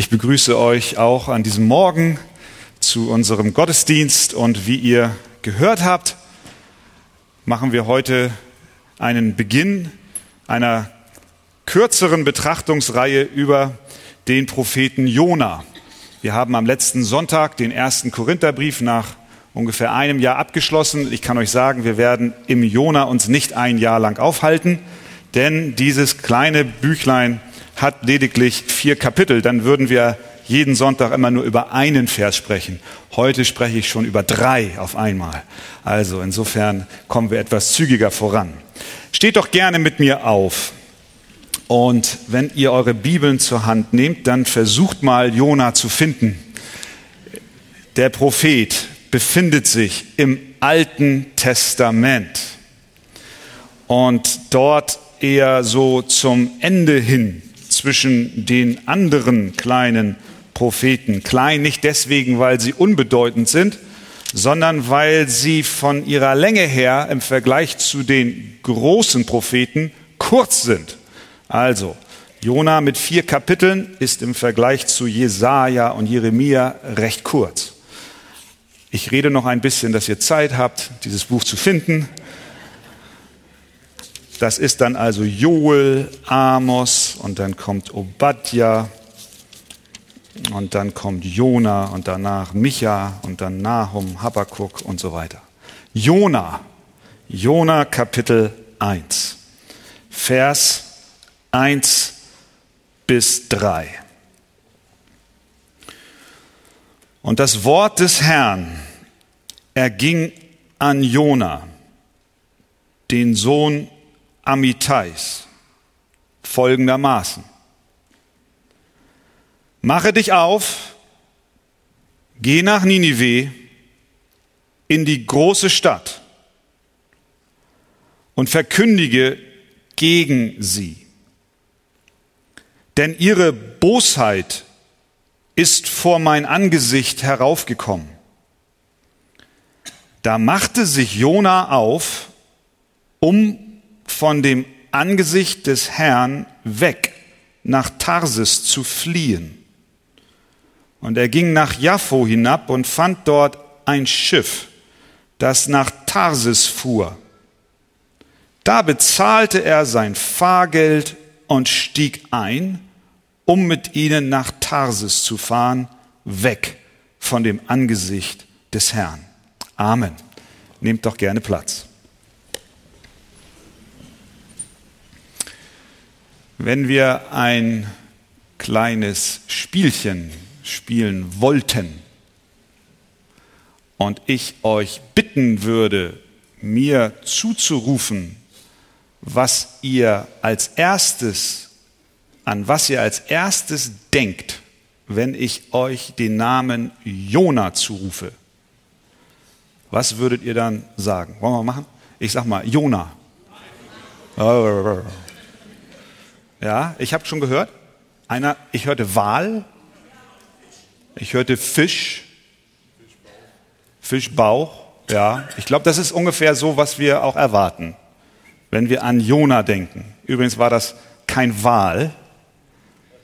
Ich begrüße euch auch an diesem Morgen zu unserem Gottesdienst und wie ihr gehört habt, machen wir heute einen Beginn einer kürzeren Betrachtungsreihe über den Propheten Jona. Wir haben am letzten Sonntag den ersten Korintherbrief nach ungefähr einem Jahr abgeschlossen. Ich kann euch sagen, wir werden im Jona uns nicht ein Jahr lang aufhalten, denn dieses kleine Büchlein hat lediglich vier Kapitel, dann würden wir jeden Sonntag immer nur über einen Vers sprechen. Heute spreche ich schon über drei auf einmal. Also insofern kommen wir etwas zügiger voran. Steht doch gerne mit mir auf. Und wenn ihr eure Bibeln zur Hand nehmt, dann versucht mal Jona zu finden. Der Prophet befindet sich im Alten Testament. Und dort eher so zum Ende hin zwischen den anderen kleinen Propheten. Klein nicht deswegen, weil sie unbedeutend sind, sondern weil sie von ihrer Länge her im Vergleich zu den großen Propheten kurz sind. Also, Jona mit vier Kapiteln ist im Vergleich zu Jesaja und Jeremia recht kurz. Ich rede noch ein bisschen, dass ihr Zeit habt, dieses Buch zu finden. Das ist dann also Joel, Amos und dann kommt Obadja und dann kommt Jona und danach Micha und dann Nahum, Habakkuk und so weiter. Jona, Jona Kapitel 1, Vers 1 bis 3. Und das Wort des Herrn erging an Jona, den Sohn Amitais folgendermaßen. Mache dich auf, geh nach Ninive in die große Stadt und verkündige gegen sie. Denn ihre Bosheit ist vor mein Angesicht heraufgekommen. Da machte sich Jona auf, um von dem Angesicht des Herrn weg nach Tarsis zu fliehen. Und er ging nach Jaffo hinab und fand dort ein Schiff, das nach Tarsis fuhr. Da bezahlte er sein Fahrgeld und stieg ein, um mit ihnen nach Tarsis zu fahren, weg von dem Angesicht des Herrn. Amen. Nehmt doch gerne Platz. Wenn wir ein kleines Spielchen spielen wollten und ich euch bitten würde, mir zuzurufen, was ihr als erstes, an was ihr als erstes denkt, wenn ich euch den Namen Jona zurufe. Was würdet ihr dann sagen? Wollen wir machen? Ich sag mal Jona. Ja, ich habe schon gehört. Einer, ich hörte Wal, ich hörte Fisch, Fischbauch. Ja, ich glaube, das ist ungefähr so, was wir auch erwarten, wenn wir an Jona denken. Übrigens war das kein Wal,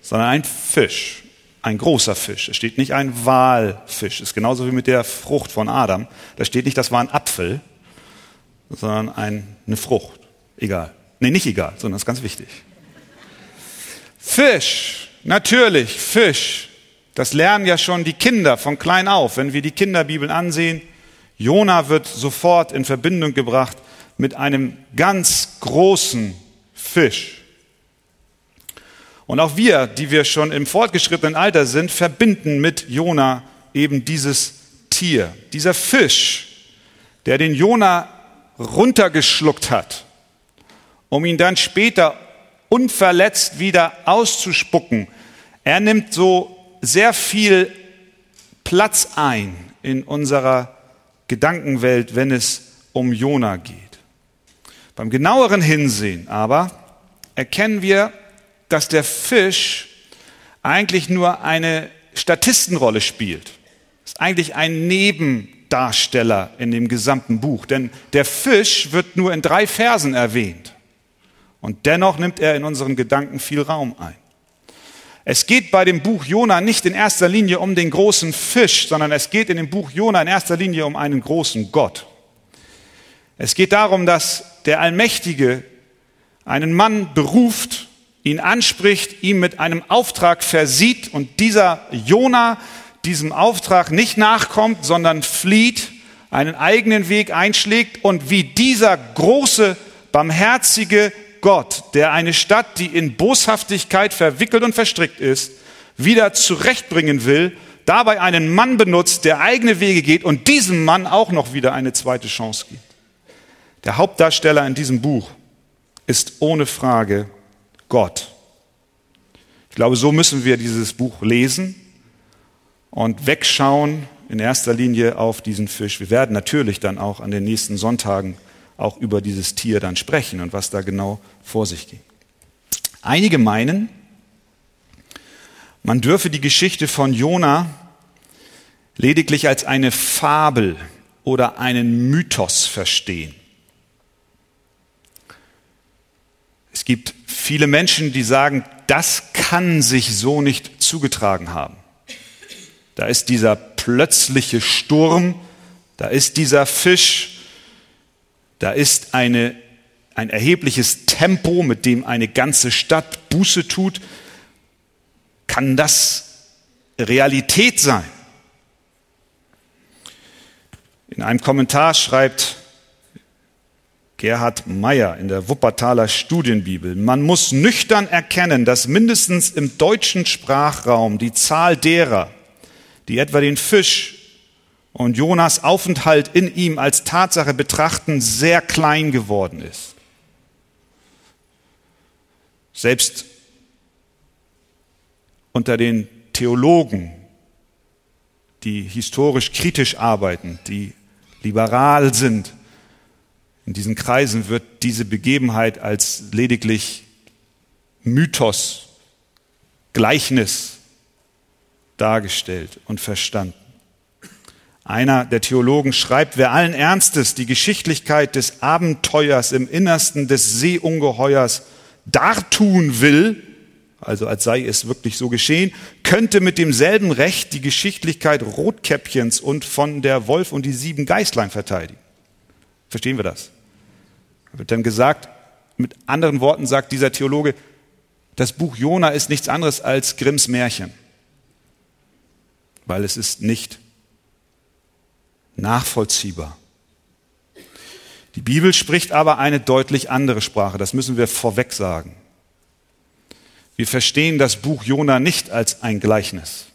sondern ein Fisch, ein großer Fisch. Es steht nicht ein Walfisch. Es ist genauso wie mit der Frucht von Adam. Da steht nicht, das war ein Apfel, sondern ein, eine Frucht. Egal. Nee, nicht egal, sondern das ist ganz wichtig. Fisch, natürlich Fisch. Das lernen ja schon die Kinder von klein auf. Wenn wir die Kinderbibeln ansehen, Jona wird sofort in Verbindung gebracht mit einem ganz großen Fisch. Und auch wir, die wir schon im fortgeschrittenen Alter sind, verbinden mit Jona eben dieses Tier, dieser Fisch, der den Jona runtergeschluckt hat, um ihn dann später unverletzt wieder auszuspucken. Er nimmt so sehr viel Platz ein in unserer Gedankenwelt, wenn es um Jona geht. Beim genaueren Hinsehen aber erkennen wir, dass der Fisch eigentlich nur eine Statistenrolle spielt. Ist eigentlich ein Nebendarsteller in dem gesamten Buch, denn der Fisch wird nur in drei Versen erwähnt. Und dennoch nimmt er in unseren Gedanken viel Raum ein. Es geht bei dem Buch Jona nicht in erster Linie um den großen Fisch, sondern es geht in dem Buch Jona in erster Linie um einen großen Gott. Es geht darum, dass der Allmächtige einen Mann beruft, ihn anspricht, ihm mit einem Auftrag versieht und dieser Jona diesem Auftrag nicht nachkommt, sondern flieht, einen eigenen Weg einschlägt und wie dieser große, barmherzige Gott, der eine Stadt, die in Boshaftigkeit verwickelt und verstrickt ist, wieder zurechtbringen will, dabei einen Mann benutzt, der eigene Wege geht und diesem Mann auch noch wieder eine zweite Chance gibt. Der Hauptdarsteller in diesem Buch ist ohne Frage Gott. Ich glaube, so müssen wir dieses Buch lesen und wegschauen in erster Linie auf diesen Fisch. Wir werden natürlich dann auch an den nächsten Sonntagen auch über dieses Tier dann sprechen und was da genau vor sich ging. Einige meinen, man dürfe die Geschichte von Jona lediglich als eine Fabel oder einen Mythos verstehen. Es gibt viele Menschen, die sagen, das kann sich so nicht zugetragen haben. Da ist dieser plötzliche Sturm, da ist dieser Fisch, da ist eine, ein erhebliches Tempo, mit dem eine ganze Stadt Buße tut. Kann das Realität sein? In einem Kommentar schreibt Gerhard Meyer in der Wuppertaler Studienbibel, man muss nüchtern erkennen, dass mindestens im deutschen Sprachraum die Zahl derer, die etwa den Fisch und Jonas Aufenthalt in ihm als Tatsache betrachten, sehr klein geworden ist. Selbst unter den Theologen, die historisch kritisch arbeiten, die liberal sind, in diesen Kreisen wird diese Begebenheit als lediglich Mythos, Gleichnis dargestellt und verstanden. Einer der Theologen schreibt, wer allen Ernstes die Geschichtlichkeit des Abenteuers im Innersten des Seeungeheuers dartun will, also als sei es wirklich so geschehen, könnte mit demselben Recht die Geschichtlichkeit Rotkäppchens und von der Wolf und die sieben Geißlein verteidigen. Verstehen wir das? Da wird dann gesagt, mit anderen Worten sagt dieser Theologe, das Buch Jona ist nichts anderes als Grimms Märchen, weil es ist nicht nachvollziehbar. Die Bibel spricht aber eine deutlich andere Sprache, das müssen wir vorweg sagen. Wir verstehen das Buch Jona nicht als ein Gleichnis,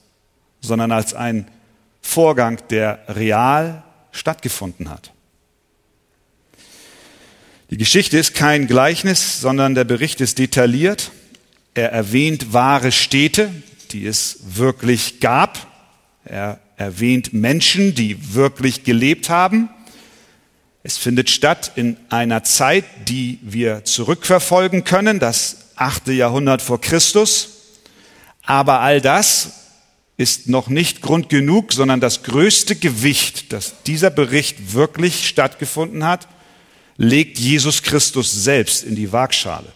sondern als ein Vorgang, der real stattgefunden hat. Die Geschichte ist kein Gleichnis, sondern der Bericht ist detailliert. Er erwähnt wahre Städte, die es wirklich gab. Er erwähnt Menschen, die wirklich gelebt haben. Es findet statt in einer Zeit, die wir zurückverfolgen können, das achte Jahrhundert vor Christus. Aber all das ist noch nicht Grund genug, sondern das größte Gewicht, dass dieser Bericht wirklich stattgefunden hat, legt Jesus Christus selbst in die Waagschale.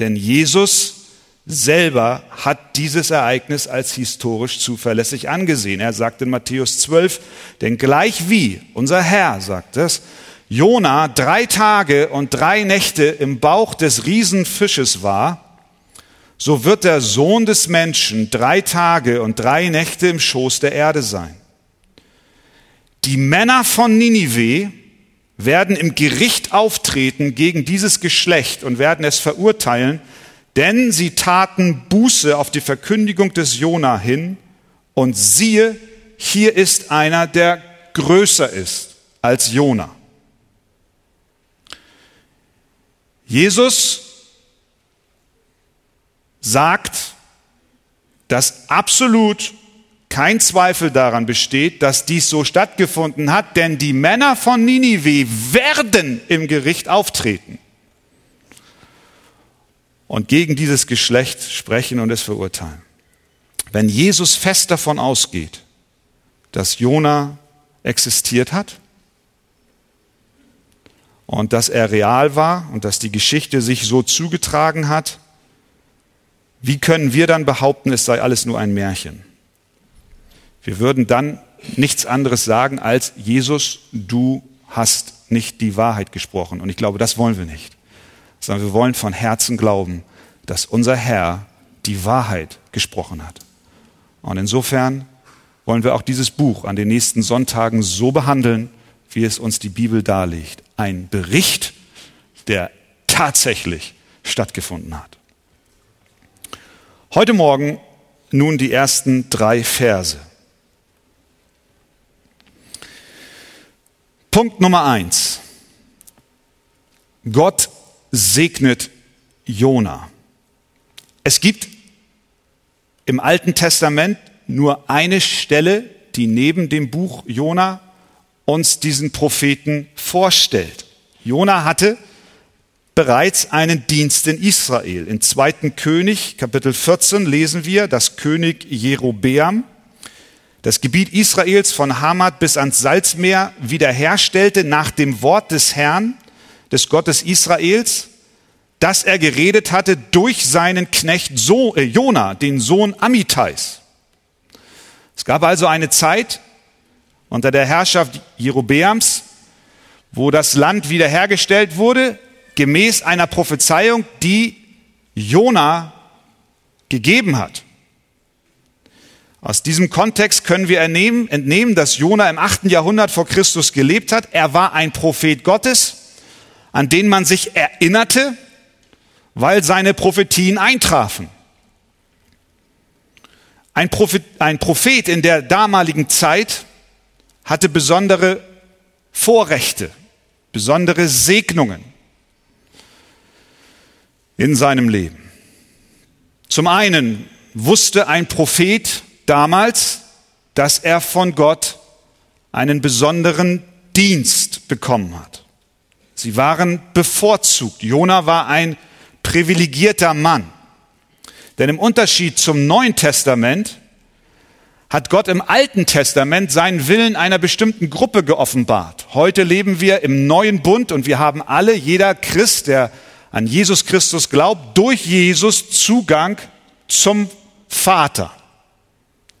Denn Jesus selber hat dieses Ereignis als historisch zuverlässig angesehen. Er sagt in Matthäus 12, denn gleich wie unser Herr sagt es, Jona drei Tage und drei Nächte im Bauch des Riesenfisches war, so wird der Sohn des Menschen drei Tage und drei Nächte im Schoß der Erde sein. Die Männer von Ninive werden im Gericht auftreten gegen dieses Geschlecht und werden es verurteilen, denn sie taten Buße auf die Verkündigung des Jona hin und siehe, hier ist einer, der größer ist als Jona. Jesus sagt, dass absolut kein Zweifel daran besteht, dass dies so stattgefunden hat, denn die Männer von Ninive werden im Gericht auftreten und gegen dieses Geschlecht sprechen und es verurteilen. Wenn Jesus fest davon ausgeht, dass Jona existiert hat und dass er real war und dass die Geschichte sich so zugetragen hat, wie können wir dann behaupten, es sei alles nur ein Märchen? Wir würden dann nichts anderes sagen als, Jesus, du hast nicht die Wahrheit gesprochen. Und ich glaube, das wollen wir nicht. Sondern wir wollen von Herzen glauben, dass unser Herr die Wahrheit gesprochen hat. Und insofern wollen wir auch dieses Buch an den nächsten Sonntagen so behandeln, wie es uns die Bibel darlegt. Ein Bericht, der tatsächlich stattgefunden hat. Heute Morgen nun die ersten drei Verse. Punkt Nummer eins. Gott segnet Jona. Es gibt im Alten Testament nur eine Stelle, die neben dem Buch Jona uns diesen Propheten vorstellt. Jona hatte bereits einen Dienst in Israel. In 2. König, Kapitel 14, lesen wir, dass König Jerobeam das Gebiet Israels von Hamad bis ans Salzmeer wiederherstellte nach dem Wort des Herrn, des Gottes Israels, das er geredet hatte durch seinen Knecht so äh, Jona, den Sohn Amitais. Es gab also eine Zeit unter der Herrschaft Jerobeams, wo das Land wiederhergestellt wurde, gemäß einer Prophezeiung, die Jona gegeben hat. Aus diesem Kontext können wir entnehmen, entnehmen, dass Jona im achten Jahrhundert vor Christus gelebt hat. Er war ein Prophet Gottes, an den man sich erinnerte, weil seine Prophetien eintrafen. Ein Prophet, ein Prophet in der damaligen Zeit hatte besondere Vorrechte, besondere Segnungen in seinem Leben. Zum einen wusste ein Prophet, damals, dass er von Gott einen besonderen Dienst bekommen hat. Sie waren bevorzugt. Jona war ein privilegierter Mann. Denn im Unterschied zum Neuen Testament hat Gott im Alten Testament seinen Willen einer bestimmten Gruppe geoffenbart. Heute leben wir im neuen Bund und wir haben alle, jeder Christ, der an Jesus Christus glaubt, durch Jesus Zugang zum Vater.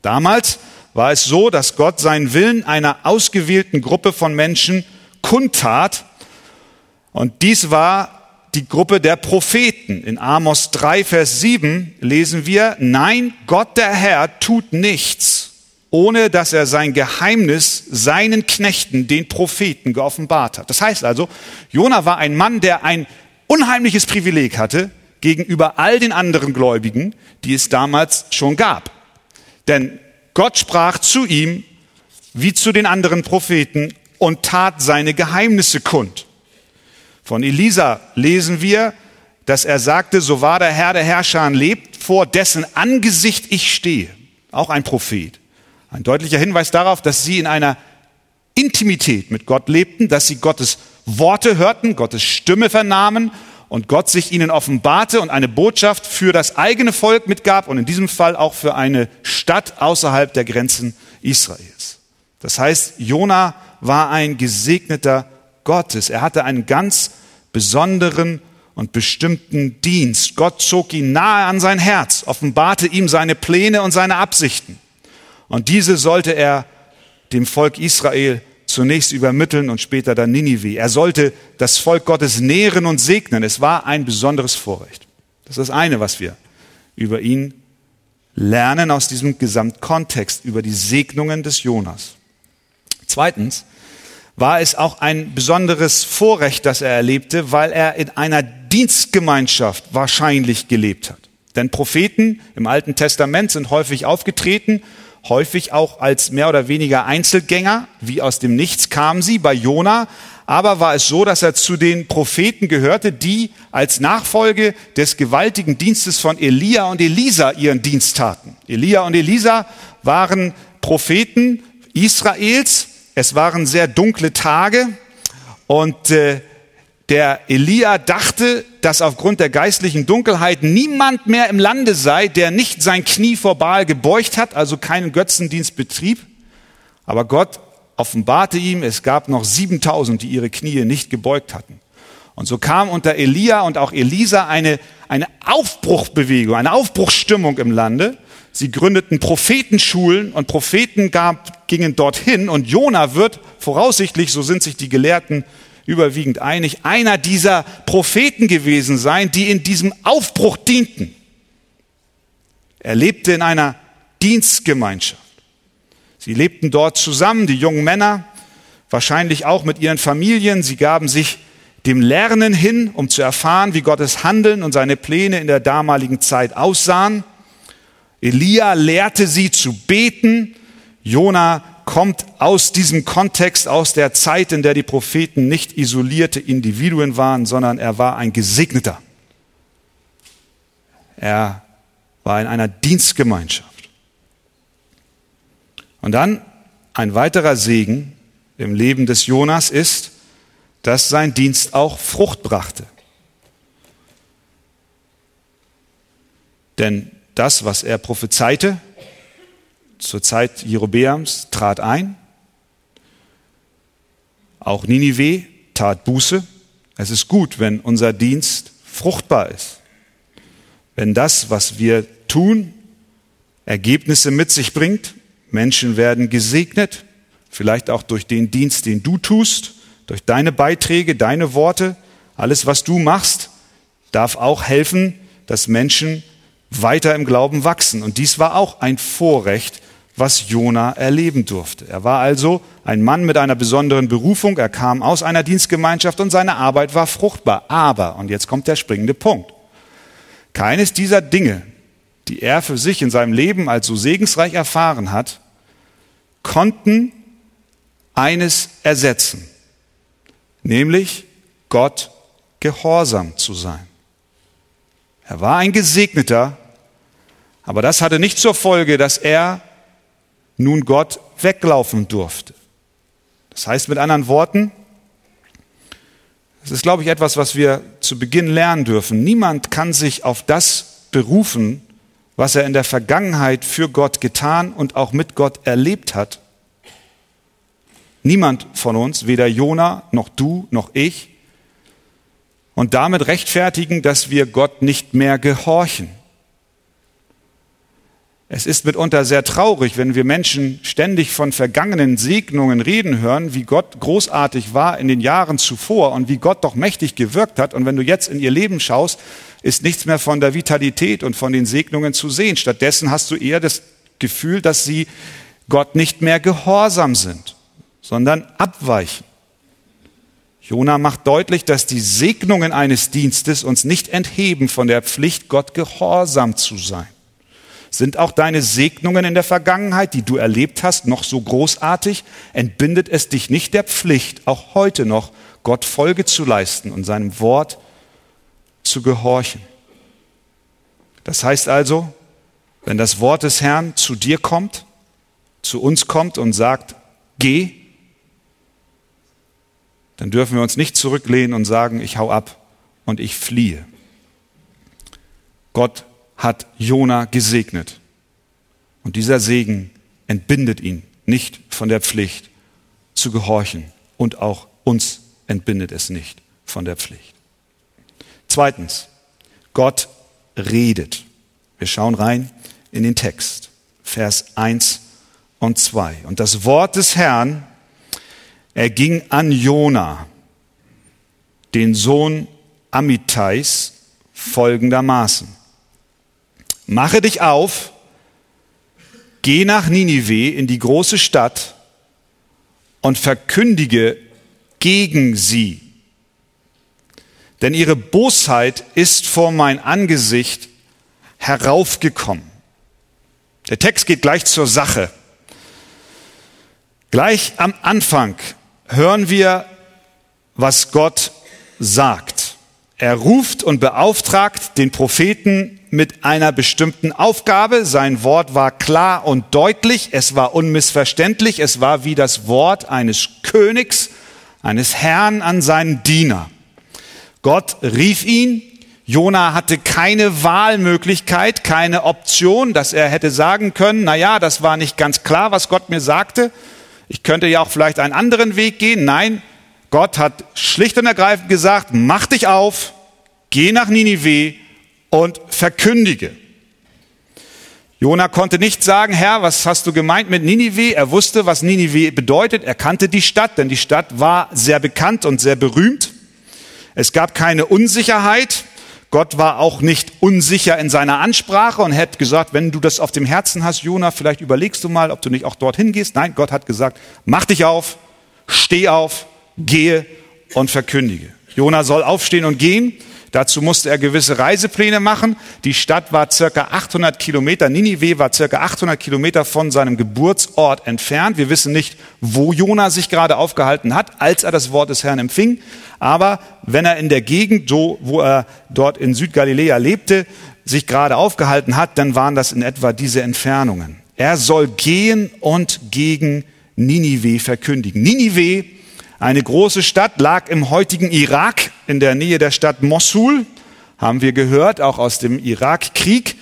Damals war es so, dass Gott seinen Willen einer ausgewählten Gruppe von Menschen kundtat. Und dies war die Gruppe der Propheten. In Amos 3, Vers 7 lesen wir, nein, Gott der Herr tut nichts, ohne dass er sein Geheimnis seinen Knechten, den Propheten, geoffenbart hat. Das heißt also, Jona war ein Mann, der ein unheimliches Privileg hatte gegenüber all den anderen Gläubigen, die es damals schon gab. Denn Gott sprach zu ihm wie zu den anderen Propheten und tat seine Geheimnisse kund. Von Elisa lesen wir, dass er sagte, so war der Herr der Herrscher lebt, vor dessen Angesicht ich stehe. Auch ein Prophet. Ein deutlicher Hinweis darauf, dass sie in einer Intimität mit Gott lebten, dass sie Gottes Worte hörten, Gottes Stimme vernahmen und Gott sich ihnen offenbarte und eine Botschaft für das eigene Volk mitgab und in diesem Fall auch für eine Stadt außerhalb der Grenzen Israels. Das heißt, Jona war ein gesegneter Gottes. Er hatte einen ganz besonderen und bestimmten Dienst. Gott zog ihn nahe an sein Herz, offenbarte ihm seine Pläne und seine Absichten. Und diese sollte er dem Volk Israel zunächst übermitteln und später dann Ninive. Er sollte das Volk Gottes nähren und segnen. Es war ein besonderes Vorrecht. Das ist das eine, was wir über ihn lernen aus diesem Gesamtkontext, über die Segnungen des Jonas. Zweitens war es auch ein besonderes Vorrecht, das er erlebte, weil er in einer Dienstgemeinschaft wahrscheinlich gelebt hat. Denn Propheten im Alten Testament sind häufig aufgetreten häufig auch als mehr oder weniger Einzelgänger, wie aus dem Nichts kamen sie. Bei Jona aber war es so, dass er zu den Propheten gehörte, die als Nachfolge des gewaltigen Dienstes von Elia und Elisa ihren Dienst taten. Elia und Elisa waren Propheten Israels. Es waren sehr dunkle Tage und äh, der Elia dachte, dass aufgrund der geistlichen Dunkelheit niemand mehr im Lande sei, der nicht sein Knie vor Baal gebeugt hat, also keinen Götzendienst betrieb. Aber Gott offenbarte ihm, es gab noch 7000, die ihre Knie nicht gebeugt hatten. Und so kam unter Elia und auch Elisa eine, eine Aufbruchbewegung, eine Aufbruchsstimmung im Lande. Sie gründeten Prophetenschulen und Propheten gab, gingen dorthin und Jona wird voraussichtlich, so sind sich die Gelehrten überwiegend einig, einer dieser Propheten gewesen sein, die in diesem Aufbruch dienten. Er lebte in einer Dienstgemeinschaft. Sie lebten dort zusammen, die jungen Männer, wahrscheinlich auch mit ihren Familien. Sie gaben sich dem Lernen hin, um zu erfahren, wie Gottes Handeln und seine Pläne in der damaligen Zeit aussahen. Elia lehrte sie zu beten. Jona kommt aus diesem Kontext, aus der Zeit, in der die Propheten nicht isolierte Individuen waren, sondern er war ein Gesegneter. Er war in einer Dienstgemeinschaft. Und dann ein weiterer Segen im Leben des Jonas ist, dass sein Dienst auch Frucht brachte. Denn das, was er prophezeite zur Zeit Jerobeams, trat ein. Auch Ninive tat Buße. Es ist gut, wenn unser Dienst fruchtbar ist. Wenn das, was wir tun, Ergebnisse mit sich bringt. Menschen werden gesegnet, vielleicht auch durch den Dienst, den du tust durch deine Beiträge, deine Worte, alles, was du machst, darf auch helfen, dass Menschen weiter im Glauben wachsen. Und dies war auch ein Vorrecht, was Jona erleben durfte. Er war also ein Mann mit einer besonderen Berufung, er kam aus einer Dienstgemeinschaft und seine Arbeit war fruchtbar. Aber, und jetzt kommt der springende Punkt, keines dieser Dinge, die er für sich in seinem Leben als so segensreich erfahren hat, konnten eines ersetzen nämlich Gott gehorsam zu sein. Er war ein Gesegneter, aber das hatte nicht zur Folge, dass er nun Gott weglaufen durfte. Das heißt mit anderen Worten, das ist, glaube ich, etwas, was wir zu Beginn lernen dürfen. Niemand kann sich auf das berufen, was er in der Vergangenheit für Gott getan und auch mit Gott erlebt hat, Niemand von uns, weder Jona noch du noch ich, und damit rechtfertigen, dass wir Gott nicht mehr gehorchen. Es ist mitunter sehr traurig, wenn wir Menschen ständig von vergangenen Segnungen reden hören, wie Gott großartig war in den Jahren zuvor und wie Gott doch mächtig gewirkt hat. Und wenn du jetzt in ihr Leben schaust, ist nichts mehr von der Vitalität und von den Segnungen zu sehen. Stattdessen hast du eher das Gefühl, dass sie Gott nicht mehr gehorsam sind sondern abweichen. Jona macht deutlich, dass die Segnungen eines Dienstes uns nicht entheben von der Pflicht, Gott gehorsam zu sein. Sind auch deine Segnungen in der Vergangenheit, die du erlebt hast, noch so großartig? Entbindet es dich nicht der Pflicht, auch heute noch Gott Folge zu leisten und seinem Wort zu gehorchen? Das heißt also, wenn das Wort des Herrn zu dir kommt, zu uns kommt und sagt, geh, dann dürfen wir uns nicht zurücklehnen und sagen, ich hau ab und ich fliehe. Gott hat Jona gesegnet. Und dieser Segen entbindet ihn nicht von der Pflicht zu gehorchen. Und auch uns entbindet es nicht von der Pflicht. Zweitens, Gott redet. Wir schauen rein in den Text, Vers 1 und 2. Und das Wort des Herrn er ging an Jona, den Sohn Amittais, folgendermaßen. Mache dich auf, geh nach Ninive in die große Stadt und verkündige gegen sie. Denn ihre Bosheit ist vor mein Angesicht heraufgekommen. Der Text geht gleich zur Sache. Gleich am Anfang hören wir, was Gott sagt. Er ruft und beauftragt den Propheten mit einer bestimmten Aufgabe. Sein Wort war klar und deutlich, es war unmissverständlich, es war wie das Wort eines Königs, eines Herrn an seinen Diener. Gott rief ihn, Jona hatte keine Wahlmöglichkeit, keine Option, dass er hätte sagen können, na ja, das war nicht ganz klar, was Gott mir sagte. Ich könnte ja auch vielleicht einen anderen Weg gehen. Nein, Gott hat schlicht und ergreifend gesagt, mach dich auf, geh nach Ninive und verkündige. Jona konnte nicht sagen, Herr, was hast du gemeint mit Ninive? Er wusste, was Ninive bedeutet. Er kannte die Stadt, denn die Stadt war sehr bekannt und sehr berühmt. Es gab keine Unsicherheit. Gott war auch nicht unsicher in seiner Ansprache und hätte gesagt, wenn du das auf dem Herzen hast, Jona, vielleicht überlegst du mal, ob du nicht auch dorthin gehst. Nein, Gott hat gesagt, mach dich auf, steh auf, gehe und verkündige. Jona soll aufstehen und gehen. Dazu musste er gewisse Reisepläne machen. Die Stadt war circa 800 Kilometer, Ninive war circa 800 Kilometer von seinem Geburtsort entfernt. Wir wissen nicht, wo Jona sich gerade aufgehalten hat, als er das Wort des Herrn empfing. Aber wenn er in der Gegend, wo er dort in Südgaliläa lebte, sich gerade aufgehalten hat, dann waren das in etwa diese Entfernungen. Er soll gehen und gegen Ninive verkündigen. Ninive eine große Stadt lag im heutigen Irak in der Nähe der Stadt Mosul, haben wir gehört, auch aus dem Irakkrieg,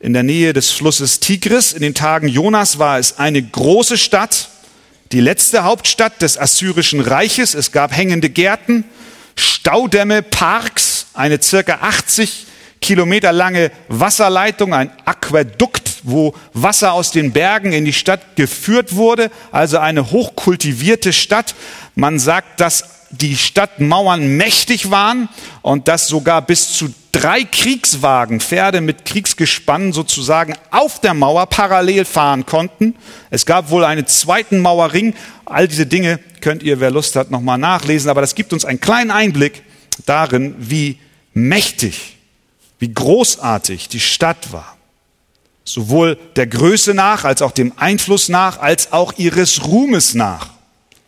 in der Nähe des Flusses Tigris. In den Tagen Jonas war es eine große Stadt, die letzte Hauptstadt des assyrischen Reiches. Es gab hängende Gärten, Staudämme, Parks, eine circa 80 Kilometer lange Wasserleitung, ein Aquädukt wo Wasser aus den Bergen in die Stadt geführt wurde, also eine hochkultivierte Stadt. Man sagt, dass die Stadtmauern mächtig waren und dass sogar bis zu drei Kriegswagen, Pferde mit Kriegsgespannen sozusagen auf der Mauer parallel fahren konnten. Es gab wohl einen zweiten Mauerring. All diese Dinge könnt ihr, wer Lust hat, nochmal nachlesen. Aber das gibt uns einen kleinen Einblick darin, wie mächtig, wie großartig die Stadt war sowohl der Größe nach, als auch dem Einfluss nach, als auch ihres Ruhmes nach.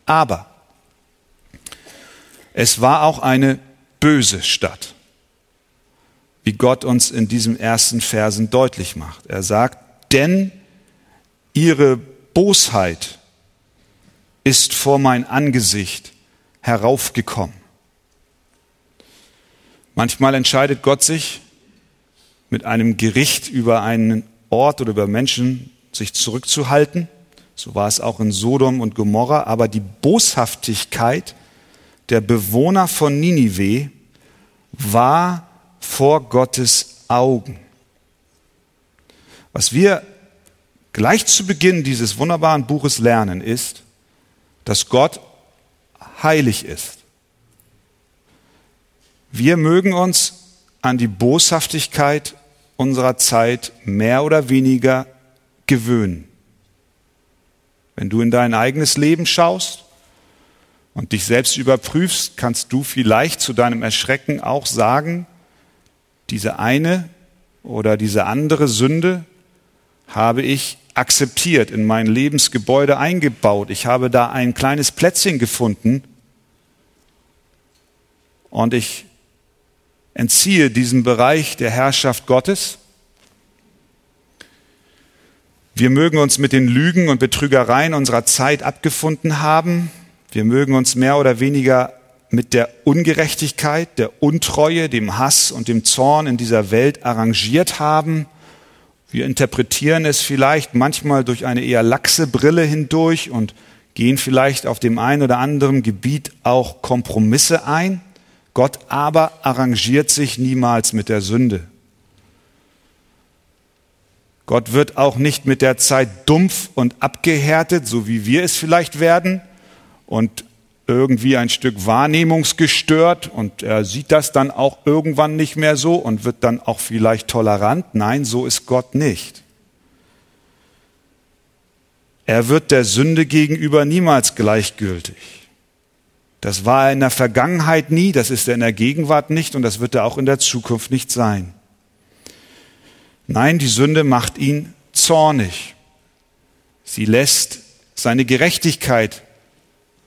Aber es war auch eine böse Stadt, wie Gott uns in diesem ersten Versen deutlich macht. Er sagt, denn ihre Bosheit ist vor mein Angesicht heraufgekommen. Manchmal entscheidet Gott sich mit einem Gericht über einen Ort oder über Menschen sich zurückzuhalten. So war es auch in Sodom und Gomorra. Aber die Boshaftigkeit der Bewohner von Ninive war vor Gottes Augen. Was wir gleich zu Beginn dieses wunderbaren Buches lernen, ist, dass Gott heilig ist. Wir mögen uns an die Boshaftigkeit unserer Zeit mehr oder weniger gewöhnen. Wenn du in dein eigenes Leben schaust und dich selbst überprüfst, kannst du vielleicht zu deinem Erschrecken auch sagen, diese eine oder diese andere Sünde habe ich akzeptiert, in mein Lebensgebäude eingebaut. Ich habe da ein kleines Plätzchen gefunden und ich entziehe diesen Bereich der Herrschaft Gottes. Wir mögen uns mit den Lügen und Betrügereien unserer Zeit abgefunden haben. Wir mögen uns mehr oder weniger mit der Ungerechtigkeit, der Untreue, dem Hass und dem Zorn in dieser Welt arrangiert haben. Wir interpretieren es vielleicht manchmal durch eine eher laxe Brille hindurch und gehen vielleicht auf dem einen oder anderen Gebiet auch Kompromisse ein. Gott aber arrangiert sich niemals mit der Sünde. Gott wird auch nicht mit der Zeit dumpf und abgehärtet, so wie wir es vielleicht werden, und irgendwie ein Stück wahrnehmungsgestört und er sieht das dann auch irgendwann nicht mehr so und wird dann auch vielleicht tolerant. Nein, so ist Gott nicht. Er wird der Sünde gegenüber niemals gleichgültig. Das war er in der Vergangenheit nie, das ist er in der Gegenwart nicht und das wird er auch in der Zukunft nicht sein. Nein, die Sünde macht ihn zornig. Sie lässt seine Gerechtigkeit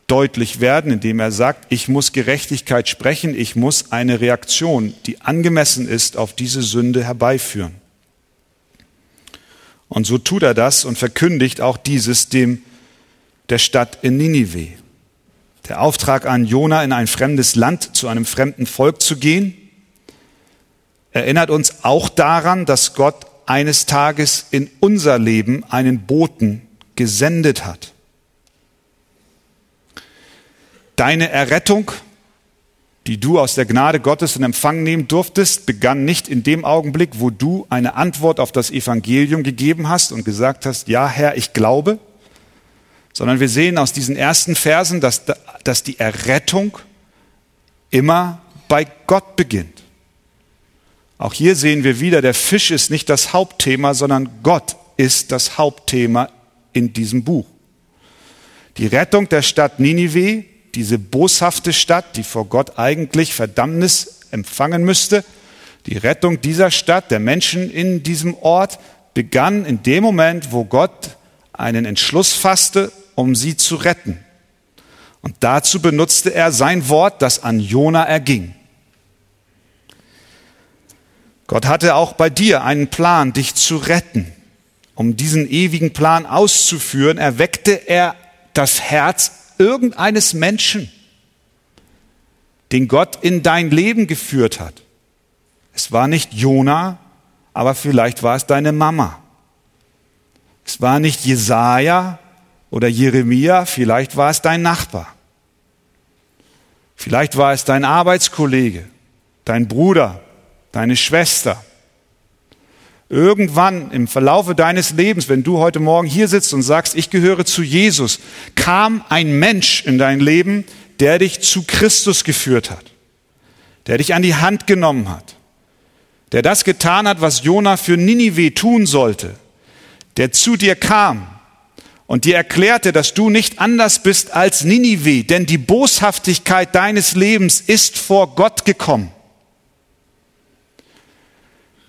deutlich werden, indem er sagt, ich muss Gerechtigkeit sprechen, ich muss eine Reaktion, die angemessen ist, auf diese Sünde herbeiführen. Und so tut er das und verkündigt auch dieses dem der Stadt in Ninive. Der Auftrag an Jona, in ein fremdes Land zu einem fremden Volk zu gehen, erinnert uns auch daran, dass Gott eines Tages in unser Leben einen Boten gesendet hat. Deine Errettung, die du aus der Gnade Gottes in Empfang nehmen durftest, begann nicht in dem Augenblick, wo du eine Antwort auf das Evangelium gegeben hast und gesagt hast, ja Herr, ich glaube, sondern wir sehen aus diesen ersten Versen, dass, dass die Errettung immer bei Gott beginnt. Auch hier sehen wir wieder, der Fisch ist nicht das Hauptthema, sondern Gott ist das Hauptthema in diesem Buch. Die Rettung der Stadt Ninive, diese boshafte Stadt, die vor Gott eigentlich Verdammnis empfangen müsste, die Rettung dieser Stadt, der Menschen in diesem Ort, begann in dem Moment, wo Gott einen Entschluss fasste, um sie zu retten. Und dazu benutzte er sein Wort, das an Jona erging. Gott hatte auch bei dir einen Plan, dich zu retten. Um diesen ewigen Plan auszuführen, erweckte er das Herz irgendeines Menschen, den Gott in dein Leben geführt hat. Es war nicht Jona, aber vielleicht war es deine Mama. Es war nicht Jesaja oder Jeremia, vielleicht war es dein Nachbar. Vielleicht war es dein Arbeitskollege, dein Bruder, deine Schwester. Irgendwann im Verlaufe deines Lebens, wenn du heute Morgen hier sitzt und sagst, ich gehöre zu Jesus, kam ein Mensch in dein Leben, der dich zu Christus geführt hat, der dich an die Hand genommen hat, der das getan hat, was Jona für Ninive tun sollte, der zu dir kam und dir erklärte, dass du nicht anders bist als Ninive, denn die Boshaftigkeit deines Lebens ist vor Gott gekommen.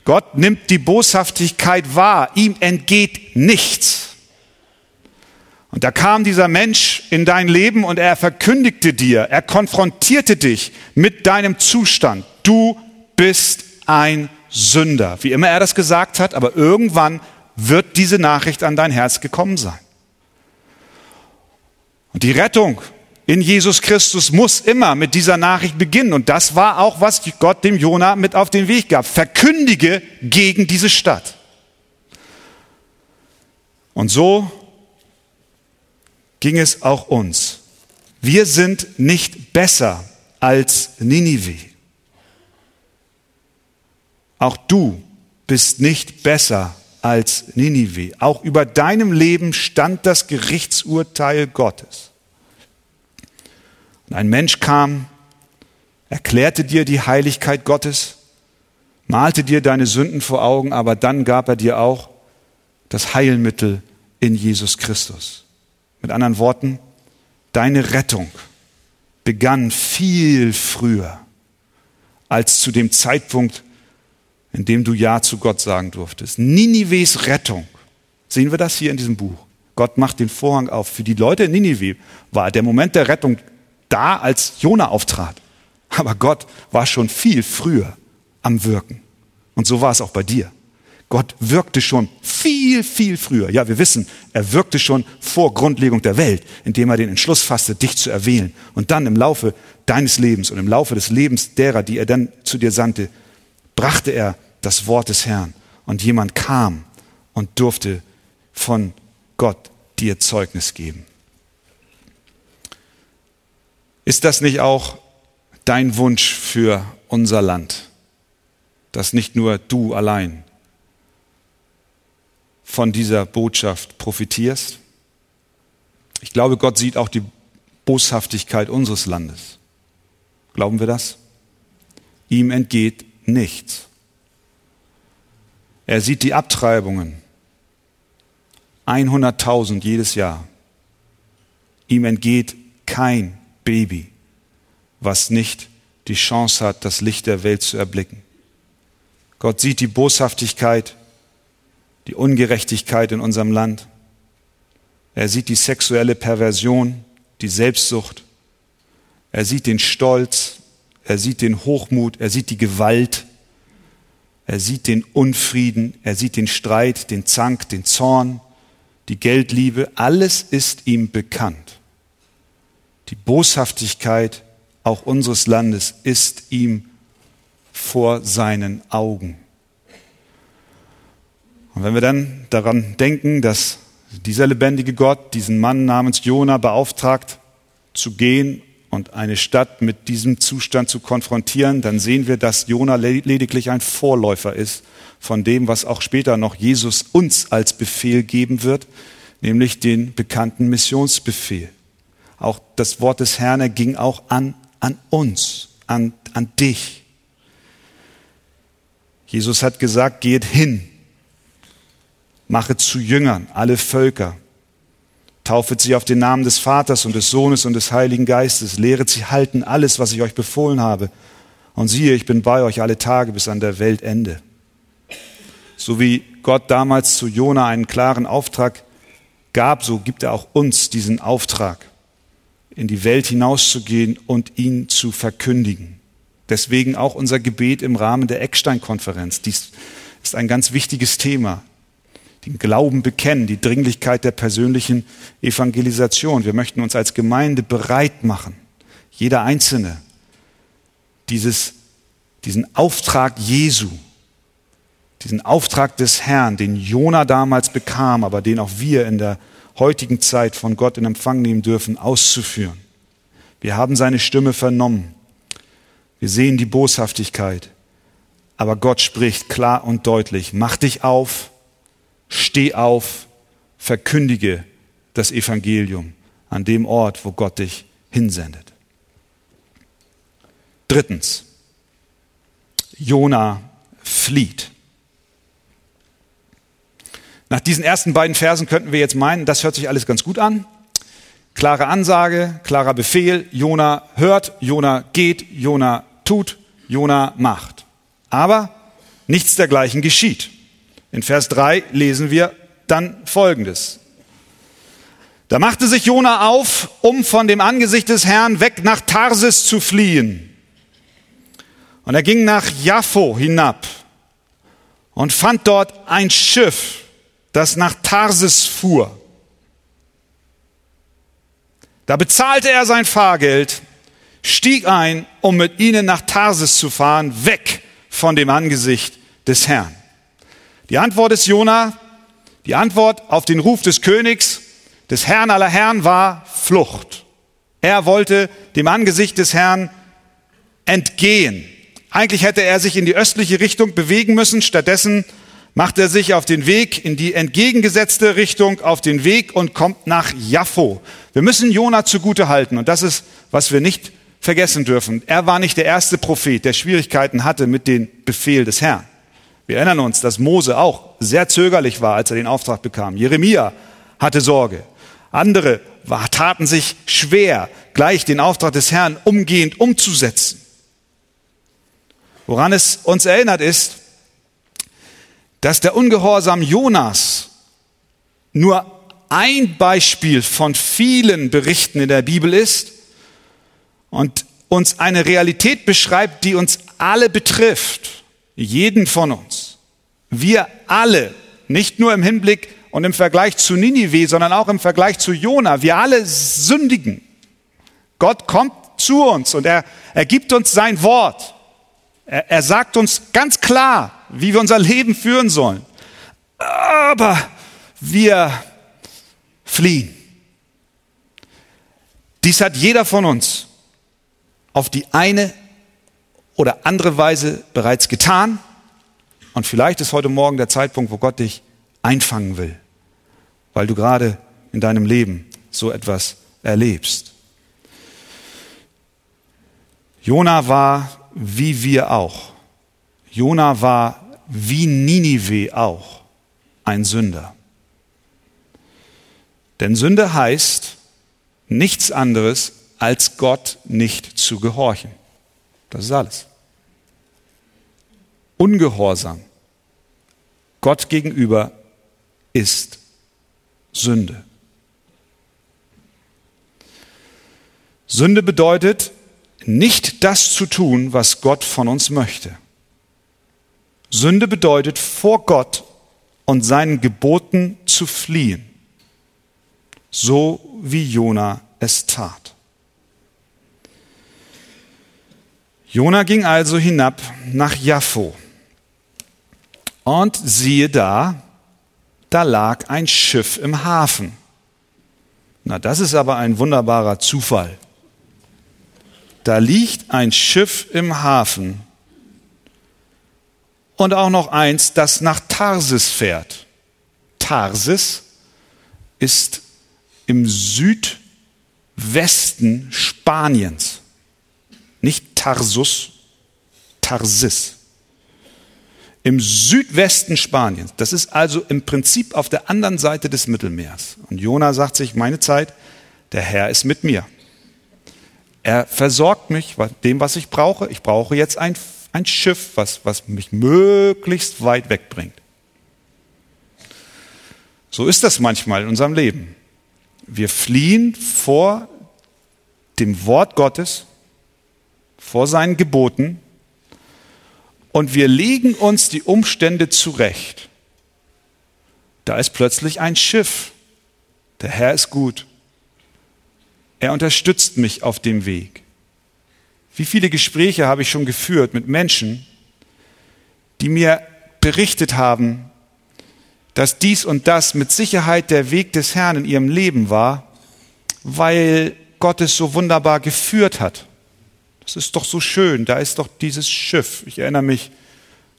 Gott nimmt die Boshaftigkeit wahr, ihm entgeht nichts. Und da kam dieser Mensch in dein Leben und er verkündigte dir, er konfrontierte dich mit deinem Zustand. Du bist ein Sünder. Wie immer er das gesagt hat, aber irgendwann wird diese Nachricht an dein Herz gekommen sein. Und die Rettung in Jesus Christus muss immer mit dieser Nachricht beginnen. Und das war auch, was Gott dem Jona mit auf den Weg gab. Verkündige gegen diese Stadt. Und so ging es auch uns. Wir sind nicht besser als Ninive. Auch du bist nicht besser als Ninive. Auch über deinem Leben stand das Gerichtsurteil Gottes. Und ein Mensch kam, erklärte dir die Heiligkeit Gottes, malte dir deine Sünden vor Augen, aber dann gab er dir auch das Heilmittel in Jesus Christus. Mit anderen Worten, deine Rettung begann viel früher als zu dem Zeitpunkt, in dem du Ja zu Gott sagen durftest. Ninives Rettung. Sehen wir das hier in diesem Buch? Gott macht den Vorhang auf. Für die Leute in Ninive war der Moment der Rettung da, als Jona auftrat. Aber Gott war schon viel früher am Wirken. Und so war es auch bei dir. Gott wirkte schon viel, viel früher. Ja, wir wissen, er wirkte schon vor Grundlegung der Welt, indem er den Entschluss fasste, dich zu erwählen. Und dann im Laufe deines Lebens und im Laufe des Lebens derer, die er dann zu dir sandte, brachte er das Wort des Herrn. Und jemand kam und durfte von Gott dir Zeugnis geben. Ist das nicht auch dein Wunsch für unser Land, dass nicht nur du allein von dieser Botschaft profitierst? Ich glaube, Gott sieht auch die Boshaftigkeit unseres Landes. Glauben wir das? Ihm entgeht nichts. Er sieht die Abtreibungen. 100.000 jedes Jahr. Ihm entgeht kein Baby, was nicht die Chance hat, das Licht der Welt zu erblicken. Gott sieht die Boshaftigkeit, die Ungerechtigkeit in unserem Land. Er sieht die sexuelle Perversion, die Selbstsucht. Er sieht den Stolz, er sieht den Hochmut, er sieht die Gewalt, er sieht den Unfrieden, er sieht den Streit, den Zank, den Zorn, die Geldliebe. Alles ist ihm bekannt. Die Boshaftigkeit auch unseres Landes ist ihm vor seinen Augen. Und wenn wir dann daran denken, dass dieser lebendige Gott diesen Mann namens Jona beauftragt, zu gehen und eine Stadt mit diesem Zustand zu konfrontieren, dann sehen wir, dass Jona lediglich ein Vorläufer ist von dem, was auch später noch Jesus uns als Befehl geben wird, nämlich den bekannten Missionsbefehl. Auch das Wort des Herrn ging auch an, an uns, an, an dich. Jesus hat gesagt, geht hin, mache zu Jüngern alle Völker, taufet sie auf den Namen des Vaters und des Sohnes und des Heiligen Geistes, lehret sie halten alles, was ich euch befohlen habe. Und siehe, ich bin bei euch alle Tage bis an der Weltende. So wie Gott damals zu Jona einen klaren Auftrag gab, so gibt er auch uns diesen Auftrag, in die Welt hinauszugehen und ihn zu verkündigen. Deswegen auch unser Gebet im Rahmen der Eckstein-Konferenz. Dies ist ein ganz wichtiges Thema. Den Glauben bekennen, die Dringlichkeit der persönlichen Evangelisation. Wir möchten uns als Gemeinde bereit machen, jeder Einzelne, dieses, diesen Auftrag Jesu, diesen Auftrag des Herrn, den Jona damals bekam, aber den auch wir in der heutigen Zeit von Gott in Empfang nehmen dürfen, auszuführen. Wir haben seine Stimme vernommen. Wir sehen die Boshaftigkeit. Aber Gott spricht klar und deutlich, mach dich auf, steh auf, verkündige das Evangelium an dem Ort, wo Gott dich hinsendet. Drittens, Jona flieht. Nach diesen ersten beiden Versen könnten wir jetzt meinen, das hört sich alles ganz gut an. Klare Ansage, klarer Befehl, Jona hört, Jona geht, Jona tut, Jona macht. Aber nichts dergleichen geschieht. In Vers 3 lesen wir dann Folgendes. Da machte sich Jona auf, um von dem Angesicht des Herrn weg nach Tarsis zu fliehen. Und er ging nach Jaffo hinab und fand dort ein Schiff, das nach Tarsis fuhr. Da bezahlte er sein Fahrgeld stieg ein, um mit ihnen nach Tarsis zu fahren, weg von dem Angesicht des Herrn. Die Antwort des Jona, die Antwort auf den Ruf des Königs, des Herrn aller Herren war Flucht. Er wollte dem Angesicht des Herrn entgehen. Eigentlich hätte er sich in die östliche Richtung bewegen müssen, stattdessen macht er sich auf den Weg in die entgegengesetzte Richtung, auf den Weg und kommt nach Jaffo. Wir müssen Jona zugute halten und das ist, was wir nicht vergessen dürfen. Er war nicht der erste Prophet, der Schwierigkeiten hatte mit dem Befehl des Herrn. Wir erinnern uns, dass Mose auch sehr zögerlich war, als er den Auftrag bekam. Jeremia hatte Sorge. Andere taten sich schwer, gleich den Auftrag des Herrn umgehend umzusetzen. Woran es uns erinnert ist, dass der Ungehorsam Jonas nur ein Beispiel von vielen Berichten in der Bibel ist, und uns eine Realität beschreibt, die uns alle betrifft, jeden von uns. Wir alle, nicht nur im Hinblick und im Vergleich zu Ninive, sondern auch im Vergleich zu Jona, wir alle sündigen. Gott kommt zu uns und er, er gibt uns sein Wort. Er, er sagt uns ganz klar, wie wir unser Leben führen sollen. Aber wir fliehen. Dies hat jeder von uns auf die eine oder andere Weise bereits getan. Und vielleicht ist heute Morgen der Zeitpunkt, wo Gott dich einfangen will, weil du gerade in deinem Leben so etwas erlebst. Jona war wie wir auch. Jona war wie Ninive auch ein Sünder. Denn Sünde heißt nichts anderes als Gott nicht zu gehorchen. Das ist alles. Ungehorsam Gott gegenüber ist Sünde. Sünde bedeutet, nicht das zu tun, was Gott von uns möchte. Sünde bedeutet, vor Gott und seinen Geboten zu fliehen, so wie Jona es tat. Jona ging also hinab nach Jaffo. Und siehe da, da lag ein Schiff im Hafen. Na, das ist aber ein wunderbarer Zufall. da liegt ein Schiff im Hafen und auch noch eins, das nach Tarsis fährt. Tarsis ist im Südwesten Spaniens. Nicht Tarsus, Tarsis. Im Südwesten Spaniens. Das ist also im Prinzip auf der anderen Seite des Mittelmeers. Und Jona sagt sich, meine Zeit, der Herr ist mit mir. Er versorgt mich mit dem, was ich brauche. Ich brauche jetzt ein, ein Schiff, was, was mich möglichst weit wegbringt. So ist das manchmal in unserem Leben. Wir fliehen vor dem Wort Gottes, vor seinen Geboten und wir legen uns die Umstände zurecht. Da ist plötzlich ein Schiff. Der Herr ist gut. Er unterstützt mich auf dem Weg. Wie viele Gespräche habe ich schon geführt mit Menschen, die mir berichtet haben, dass dies und das mit Sicherheit der Weg des Herrn in ihrem Leben war, weil Gott es so wunderbar geführt hat. Das ist doch so schön, da ist doch dieses Schiff. Ich erinnere mich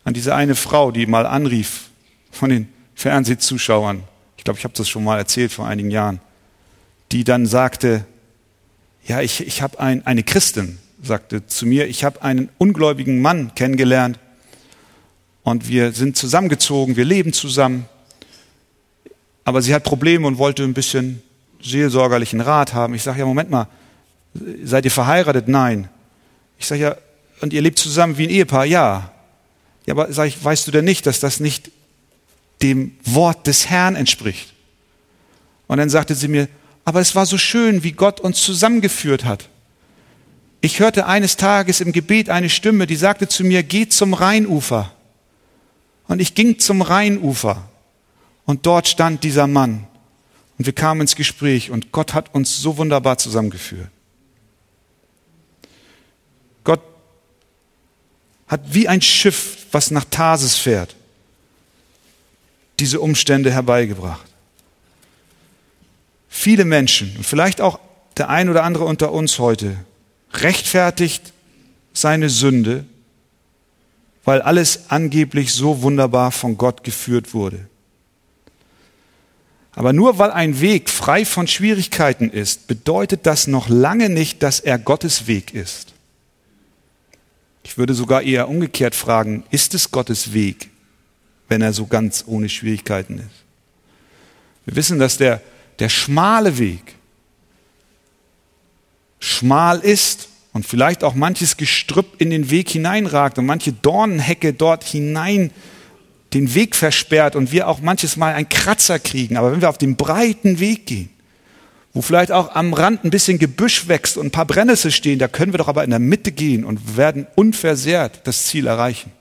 an diese eine Frau, die mal anrief von den Fernsehzuschauern. Ich glaube, ich habe das schon mal erzählt vor einigen Jahren. Die dann sagte, ja, ich, ich habe ein, eine Christin, sagte zu mir, ich habe einen ungläubigen Mann kennengelernt und wir sind zusammengezogen, wir leben zusammen aber sie hat Probleme und wollte ein bisschen seelsorgerlichen Rat haben. Ich sage, ja, Moment mal, seid ihr verheiratet? Nein. Ich sage, ja, und ihr lebt zusammen wie ein Ehepaar? Ja. Ja, aber sag ich, weißt du denn nicht, dass das nicht dem Wort des Herrn entspricht? Und dann sagte sie mir, aber es war so schön, wie Gott uns zusammengeführt hat. Ich hörte eines Tages im Gebet eine Stimme, die sagte zu mir, geh zum Rheinufer. Und ich ging zum Rheinufer. Und dort stand dieser Mann. Und wir kamen ins Gespräch und Gott hat uns so wunderbar zusammengeführt. Hat wie ein Schiff, was nach Tarsis fährt, diese Umstände herbeigebracht. Viele Menschen, und vielleicht auch der ein oder andere unter uns heute, rechtfertigt seine Sünde, weil alles angeblich so wunderbar von Gott geführt wurde. Aber nur weil ein Weg frei von Schwierigkeiten ist, bedeutet das noch lange nicht, dass er Gottes Weg ist. Ich würde sogar eher umgekehrt fragen, ist es Gottes Weg, wenn er so ganz ohne Schwierigkeiten ist? Wir wissen, dass der, der schmale Weg schmal ist und vielleicht auch manches Gestrüpp in den Weg hineinragt und manche Dornenhecke dort hinein den Weg versperrt und wir auch manches Mal einen Kratzer kriegen. Aber wenn wir auf den breiten Weg gehen, wo vielleicht auch am Rand ein bisschen Gebüsch wächst und ein paar Brennnessel stehen, da können wir doch aber in der Mitte gehen und werden unversehrt das Ziel erreichen.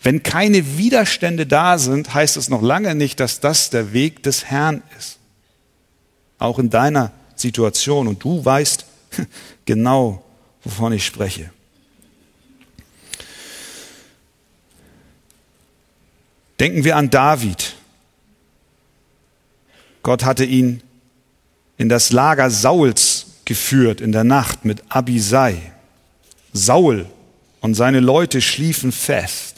Wenn keine Widerstände da sind, heißt es noch lange nicht, dass das der Weg des Herrn ist. Auch in deiner Situation. Und du weißt genau, wovon ich spreche. Denken wir an David. Gott hatte ihn in das Lager Sauls geführt in der Nacht mit Abisai. Saul und seine Leute schliefen fest.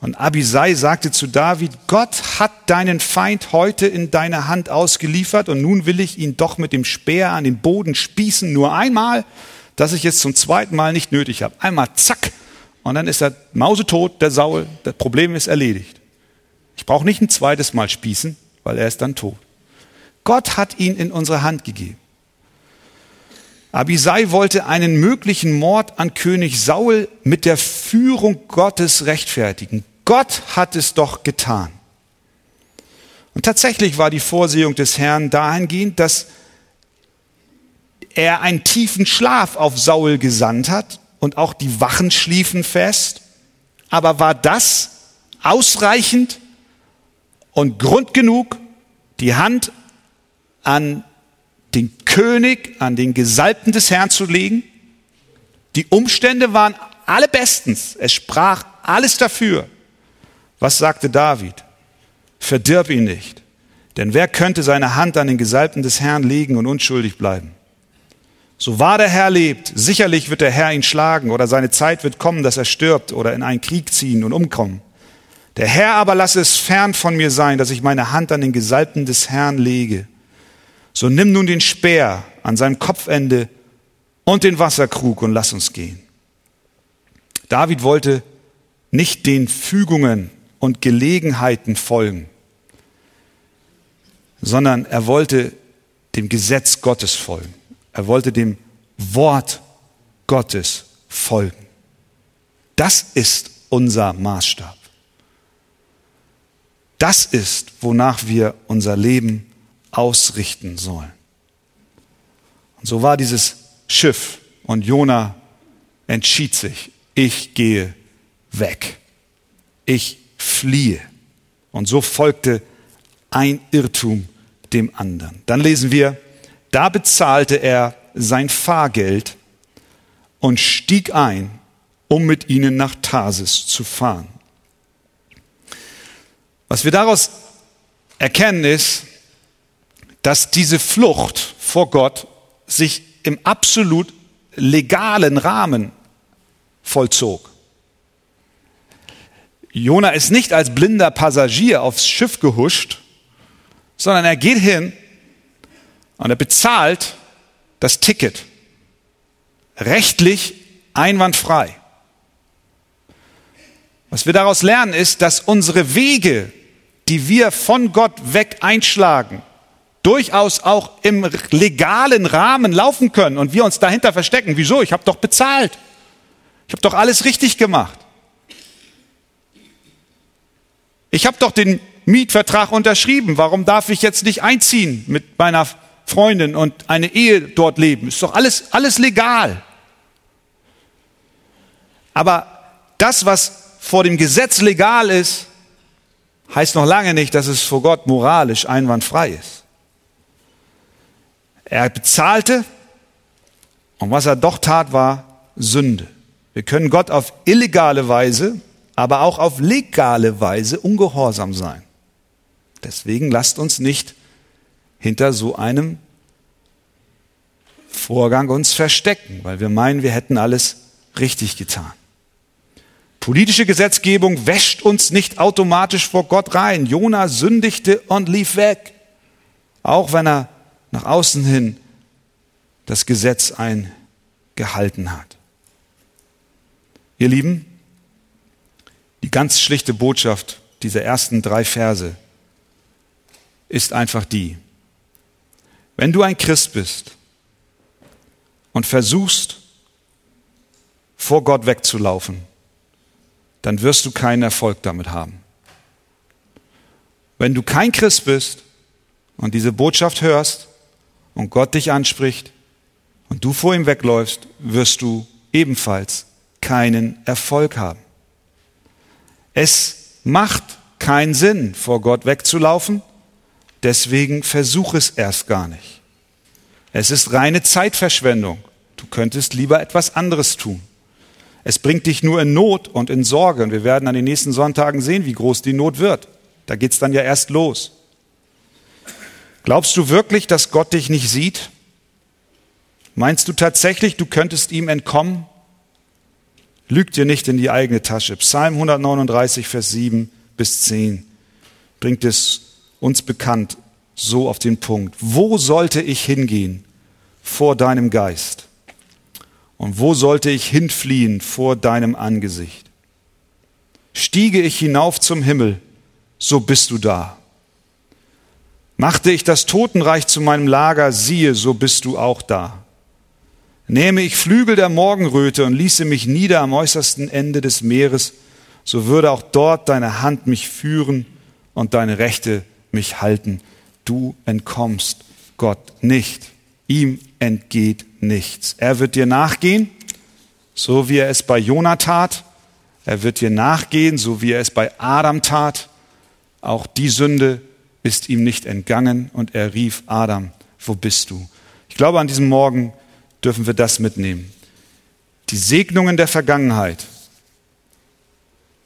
Und Abisai sagte zu David, Gott hat deinen Feind heute in deine Hand ausgeliefert und nun will ich ihn doch mit dem Speer an den Boden spießen, nur einmal, dass ich es zum zweiten Mal nicht nötig habe. Einmal zack, und dann ist er mausetot, der Saul. Das Problem ist erledigt. Ich brauche nicht ein zweites Mal spießen, weil er ist dann tot. Gott hat ihn in unsere Hand gegeben. Abisai wollte einen möglichen Mord an König Saul mit der Führung Gottes rechtfertigen. Gott hat es doch getan. Und tatsächlich war die Vorsehung des Herrn dahingehend, dass er einen tiefen Schlaf auf Saul gesandt hat und auch die Wachen schliefen fest. Aber war das ausreichend und Grund genug, die Hand an den König, an den Gesalbten des Herrn zu legen? Die Umstände waren alle bestens. Es sprach alles dafür. Was sagte David? Verdirb ihn nicht. Denn wer könnte seine Hand an den Gesalbten des Herrn legen und unschuldig bleiben? So wahr der Herr lebt, sicherlich wird der Herr ihn schlagen oder seine Zeit wird kommen, dass er stirbt oder in einen Krieg ziehen und umkommen. Der Herr aber lasse es fern von mir sein, dass ich meine Hand an den Gesalbten des Herrn lege. So nimm nun den Speer an seinem Kopfende und den Wasserkrug und lass uns gehen. David wollte nicht den Fügungen und Gelegenheiten folgen, sondern er wollte dem Gesetz Gottes folgen. Er wollte dem Wort Gottes folgen. Das ist unser Maßstab. Das ist, wonach wir unser Leben ausrichten sollen. Und so war dieses Schiff und Jona entschied sich, ich gehe weg. Ich fliehe. Und so folgte ein Irrtum dem anderen. Dann lesen wir, da bezahlte er sein Fahrgeld und stieg ein, um mit ihnen nach Tarsis zu fahren. Was wir daraus erkennen ist, dass diese Flucht vor Gott sich im absolut legalen Rahmen vollzog. Jona ist nicht als blinder Passagier aufs Schiff gehuscht, sondern er geht hin und er bezahlt das Ticket. Rechtlich einwandfrei. Was wir daraus lernen ist, dass unsere Wege, die wir von Gott weg einschlagen, durchaus auch im legalen Rahmen laufen können und wir uns dahinter verstecken. Wieso? Ich habe doch bezahlt. Ich habe doch alles richtig gemacht. Ich habe doch den Mietvertrag unterschrieben. Warum darf ich jetzt nicht einziehen mit meiner Freundin und eine Ehe dort leben? Ist doch alles, alles legal. Aber das, was vor dem Gesetz legal ist, heißt noch lange nicht, dass es vor Gott moralisch einwandfrei ist. Er bezahlte und was er doch tat, war Sünde. Wir können Gott auf illegale Weise, aber auch auf legale Weise ungehorsam sein. Deswegen lasst uns nicht hinter so einem Vorgang uns verstecken, weil wir meinen, wir hätten alles richtig getan. Politische Gesetzgebung wäscht uns nicht automatisch vor Gott rein. Jona sündigte und lief weg, auch wenn er nach außen hin das Gesetz eingehalten hat. Ihr Lieben, die ganz schlichte Botschaft dieser ersten drei Verse ist einfach die, wenn du ein Christ bist und versuchst, vor Gott wegzulaufen, dann wirst du keinen Erfolg damit haben. Wenn du kein Christ bist und diese Botschaft hörst und Gott dich anspricht und du vor ihm wegläufst, wirst du ebenfalls keinen Erfolg haben. Es macht keinen Sinn, vor Gott wegzulaufen, deswegen versuch es erst gar nicht. Es ist reine Zeitverschwendung. Du könntest lieber etwas anderes tun. Es bringt dich nur in Not und in Sorge. Und wir werden an den nächsten Sonntagen sehen, wie groß die Not wird. Da geht's dann ja erst los. Glaubst du wirklich, dass Gott dich nicht sieht? Meinst du tatsächlich, du könntest ihm entkommen? Lüg dir nicht in die eigene Tasche. Psalm 139, Vers 7 bis 10 bringt es uns bekannt so auf den Punkt. Wo sollte ich hingehen vor deinem Geist? Und wo sollte ich hinfliehen vor deinem Angesicht? Stiege ich hinauf zum Himmel, so bist du da. Machte ich das Totenreich zu meinem Lager, siehe, so bist du auch da. Nähme ich Flügel der Morgenröte und ließe mich nieder am äußersten Ende des Meeres, so würde auch dort deine Hand mich führen und deine Rechte mich halten. Du entkommst Gott nicht. Ihm entgeht nichts. Er wird dir nachgehen, so wie er es bei Jona tat. Er wird dir nachgehen, so wie er es bei Adam tat. Auch die Sünde ist ihm nicht entgangen und er rief Adam, wo bist du? Ich glaube, an diesem Morgen dürfen wir das mitnehmen. Die Segnungen der Vergangenheit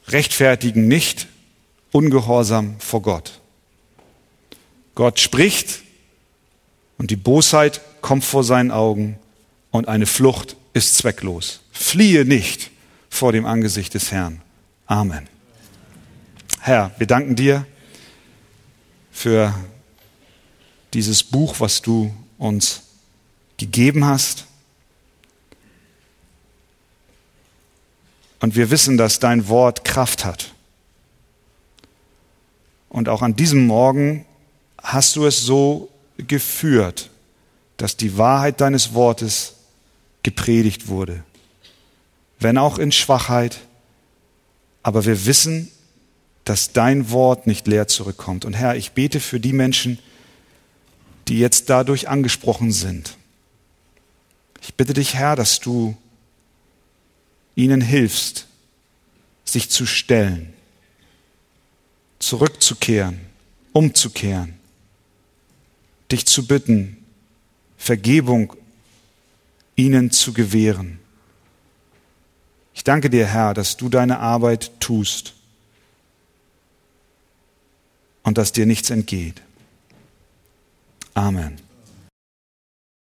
rechtfertigen nicht Ungehorsam vor Gott. Gott spricht und die Bosheit kommt vor seinen Augen und eine Flucht ist zwecklos. Fliehe nicht vor dem Angesicht des Herrn. Amen. Herr, wir danken dir für dieses Buch, was du uns gegeben hast. Und wir wissen, dass dein Wort Kraft hat. Und auch an diesem Morgen hast du es so geführt, dass die Wahrheit deines Wortes gepredigt wurde. Wenn auch in Schwachheit, aber wir wissen, dass dein Wort nicht leer zurückkommt. Und Herr, ich bete für die Menschen, die jetzt dadurch angesprochen sind. Ich bitte dich, Herr, dass du ihnen hilfst, sich zu stellen, zurückzukehren, umzukehren, dich zu bitten, Vergebung ihnen zu gewähren. Ich danke dir, Herr, dass du deine Arbeit tust und dass dir nichts entgeht. Amen.